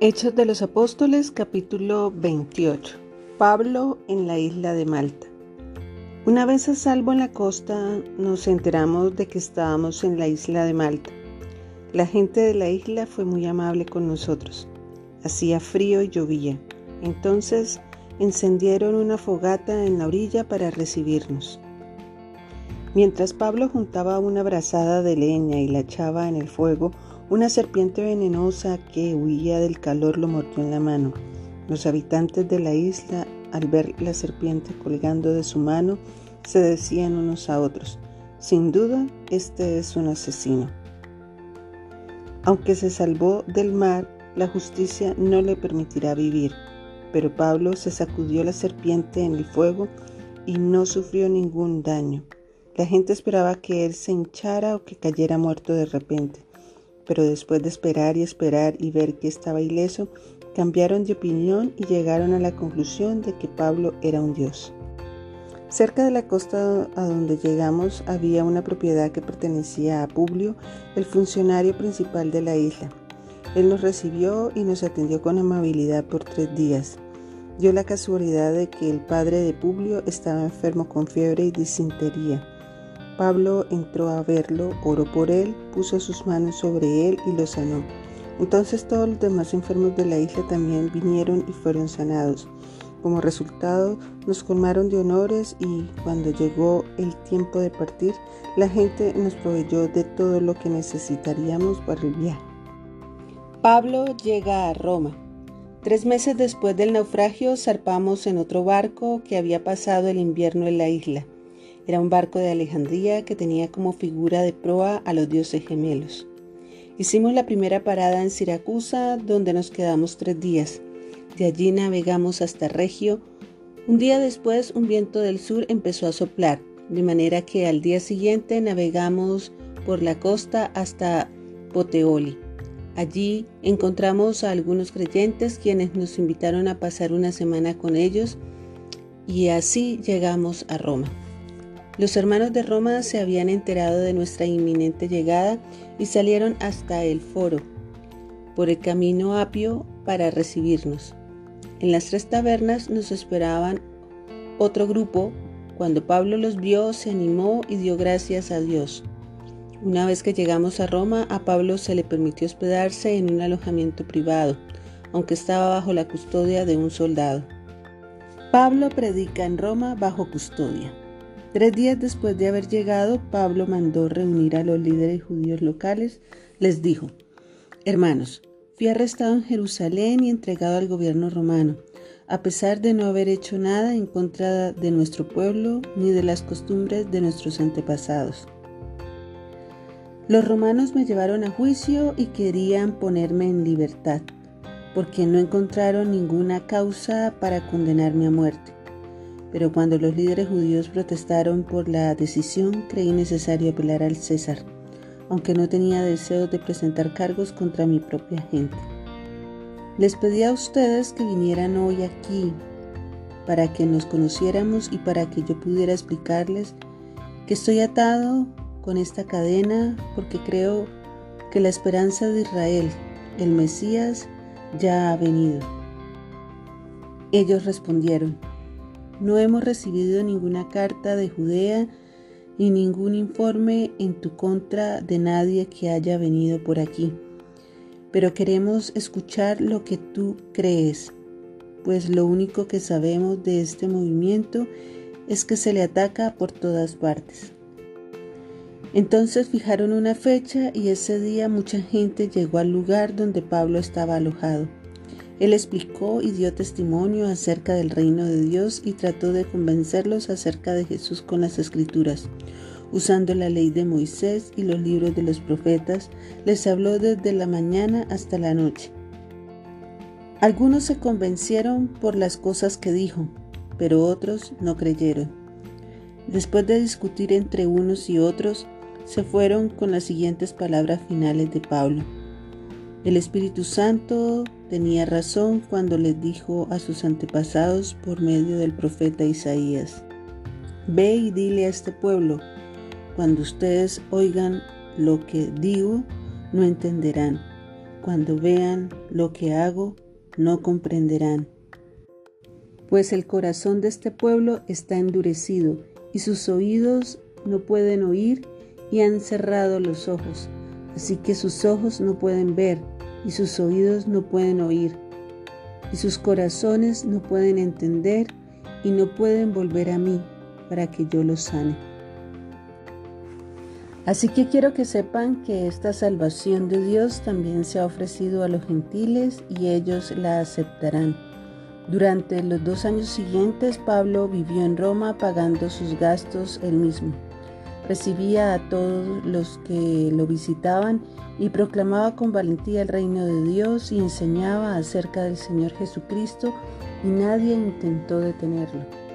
Hechos de los Apóstoles capítulo 28. Pablo en la isla de Malta. Una vez a salvo en la costa nos enteramos de que estábamos en la isla de Malta. La gente de la isla fue muy amable con nosotros. Hacía frío y llovía. Entonces encendieron una fogata en la orilla para recibirnos. Mientras Pablo juntaba una brazada de leña y la echaba en el fuego, una serpiente venenosa que huía del calor lo mordió en la mano. Los habitantes de la isla, al ver la serpiente colgando de su mano, se decían unos a otros, sin duda, este es un asesino. Aunque se salvó del mar, la justicia no le permitirá vivir. Pero Pablo se sacudió la serpiente en el fuego y no sufrió ningún daño. La gente esperaba que él se hinchara o que cayera muerto de repente pero después de esperar y esperar y ver que estaba ileso, cambiaron de opinión y llegaron a la conclusión de que Pablo era un dios. Cerca de la costa a donde llegamos había una propiedad que pertenecía a Publio, el funcionario principal de la isla. Él nos recibió y nos atendió con amabilidad por tres días. Dio la casualidad de que el padre de Publio estaba enfermo con fiebre y disentería. Pablo entró a verlo, oró por él, puso sus manos sobre él y lo sanó. Entonces todos los demás enfermos de la isla también vinieron y fueron sanados. Como resultado, nos colmaron de honores y cuando llegó el tiempo de partir, la gente nos proveyó de todo lo que necesitaríamos para el viaje. Pablo llega a Roma. Tres meses después del naufragio, zarpamos en otro barco que había pasado el invierno en la isla. Era un barco de Alejandría que tenía como figura de proa a los dioses gemelos. Hicimos la primera parada en Siracusa, donde nos quedamos tres días. De allí navegamos hasta Regio. Un día después, un viento del sur empezó a soplar, de manera que al día siguiente navegamos por la costa hasta Poteoli. Allí encontramos a algunos creyentes quienes nos invitaron a pasar una semana con ellos y así llegamos a Roma. Los hermanos de Roma se habían enterado de nuestra inminente llegada y salieron hasta el foro, por el camino apio, para recibirnos. En las tres tabernas nos esperaban otro grupo. Cuando Pablo los vio, se animó y dio gracias a Dios. Una vez que llegamos a Roma, a Pablo se le permitió hospedarse en un alojamiento privado, aunque estaba bajo la custodia de un soldado. Pablo predica en Roma bajo custodia. Tres días después de haber llegado, Pablo mandó reunir a los líderes judíos locales. Les dijo, Hermanos, fui arrestado en Jerusalén y entregado al gobierno romano, a pesar de no haber hecho nada en contra de nuestro pueblo ni de las costumbres de nuestros antepasados. Los romanos me llevaron a juicio y querían ponerme en libertad, porque no encontraron ninguna causa para condenarme a muerte. Pero cuando los líderes judíos protestaron por la decisión, creí necesario apelar al César, aunque no tenía deseo de presentar cargos contra mi propia gente. Les pedí a ustedes que vinieran hoy aquí para que nos conociéramos y para que yo pudiera explicarles que estoy atado con esta cadena porque creo que la esperanza de Israel, el Mesías, ya ha venido. Ellos respondieron, no hemos recibido ninguna carta de Judea ni ningún informe en tu contra de nadie que haya venido por aquí. Pero queremos escuchar lo que tú crees, pues lo único que sabemos de este movimiento es que se le ataca por todas partes. Entonces fijaron una fecha y ese día mucha gente llegó al lugar donde Pablo estaba alojado. Él explicó y dio testimonio acerca del reino de Dios y trató de convencerlos acerca de Jesús con las escrituras. Usando la ley de Moisés y los libros de los profetas, les habló desde la mañana hasta la noche. Algunos se convencieron por las cosas que dijo, pero otros no creyeron. Después de discutir entre unos y otros, se fueron con las siguientes palabras finales de Pablo. El Espíritu Santo tenía razón cuando les dijo a sus antepasados por medio del profeta Isaías, Ve y dile a este pueblo, cuando ustedes oigan lo que digo, no entenderán, cuando vean lo que hago, no comprenderán. Pues el corazón de este pueblo está endurecido y sus oídos no pueden oír y han cerrado los ojos. Así que sus ojos no pueden ver y sus oídos no pueden oír y sus corazones no pueden entender y no pueden volver a mí para que yo los sane. Así que quiero que sepan que esta salvación de Dios también se ha ofrecido a los gentiles y ellos la aceptarán. Durante los dos años siguientes Pablo vivió en Roma pagando sus gastos él mismo. Recibía a todos los que lo visitaban y proclamaba con valentía el reino de Dios y enseñaba acerca del Señor Jesucristo y nadie intentó detenerlo.